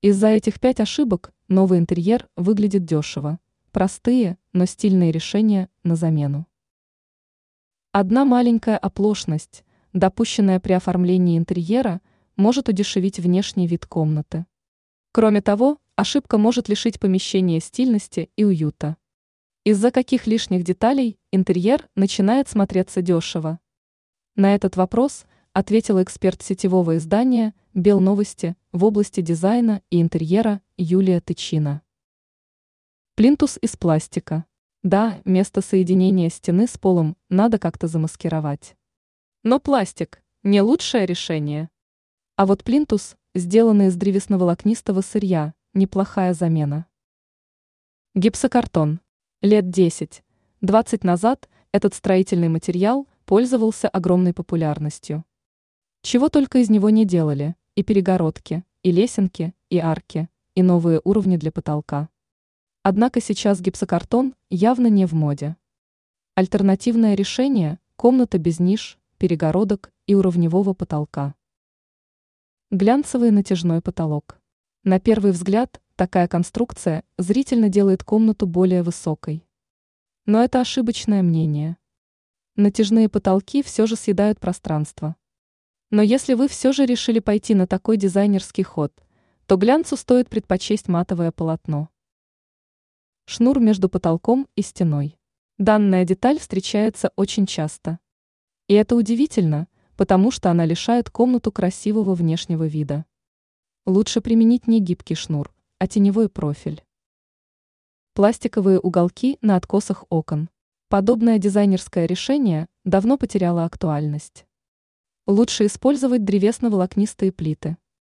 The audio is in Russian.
Из-за этих пять ошибок новый интерьер выглядит дешево. Простые, но стильные решения на замену. Одна маленькая оплошность, допущенная при оформлении интерьера, может удешевить внешний вид комнаты. Кроме того, ошибка может лишить помещения стильности и уюта. Из-за каких лишних деталей интерьер начинает смотреться дешево? На этот вопрос ответила эксперт сетевого издания «Белновости» в области дизайна и интерьера Юлия Тычина. Плинтус из пластика. Да, место соединения стены с полом надо как-то замаскировать. Но пластик – не лучшее решение. А вот плинтус, сделанный из древесно-волокнистого сырья, неплохая замена. Гипсокартон. Лет 10, 20 назад этот строительный материал пользовался огромной популярностью. Чего только из него не делали, и перегородки, и лесенки, и арки, и новые уровни для потолка. Однако сейчас гипсокартон явно не в моде. Альтернативное решение – комната без ниш, перегородок и уровневого потолка. Глянцевый натяжной потолок. На первый взгляд, такая конструкция зрительно делает комнату более высокой. Но это ошибочное мнение. Натяжные потолки все же съедают пространство. Но если вы все же решили пойти на такой дизайнерский ход, то глянцу стоит предпочесть матовое полотно. Шнур между потолком и стеной. Данная деталь встречается очень часто. И это удивительно, потому что она лишает комнату красивого внешнего вида. Лучше применить не гибкий шнур, а теневой профиль. Пластиковые уголки на откосах окон. Подобное дизайнерское решение давно потеряло актуальность. Лучше использовать древесно-волокнистые плиты.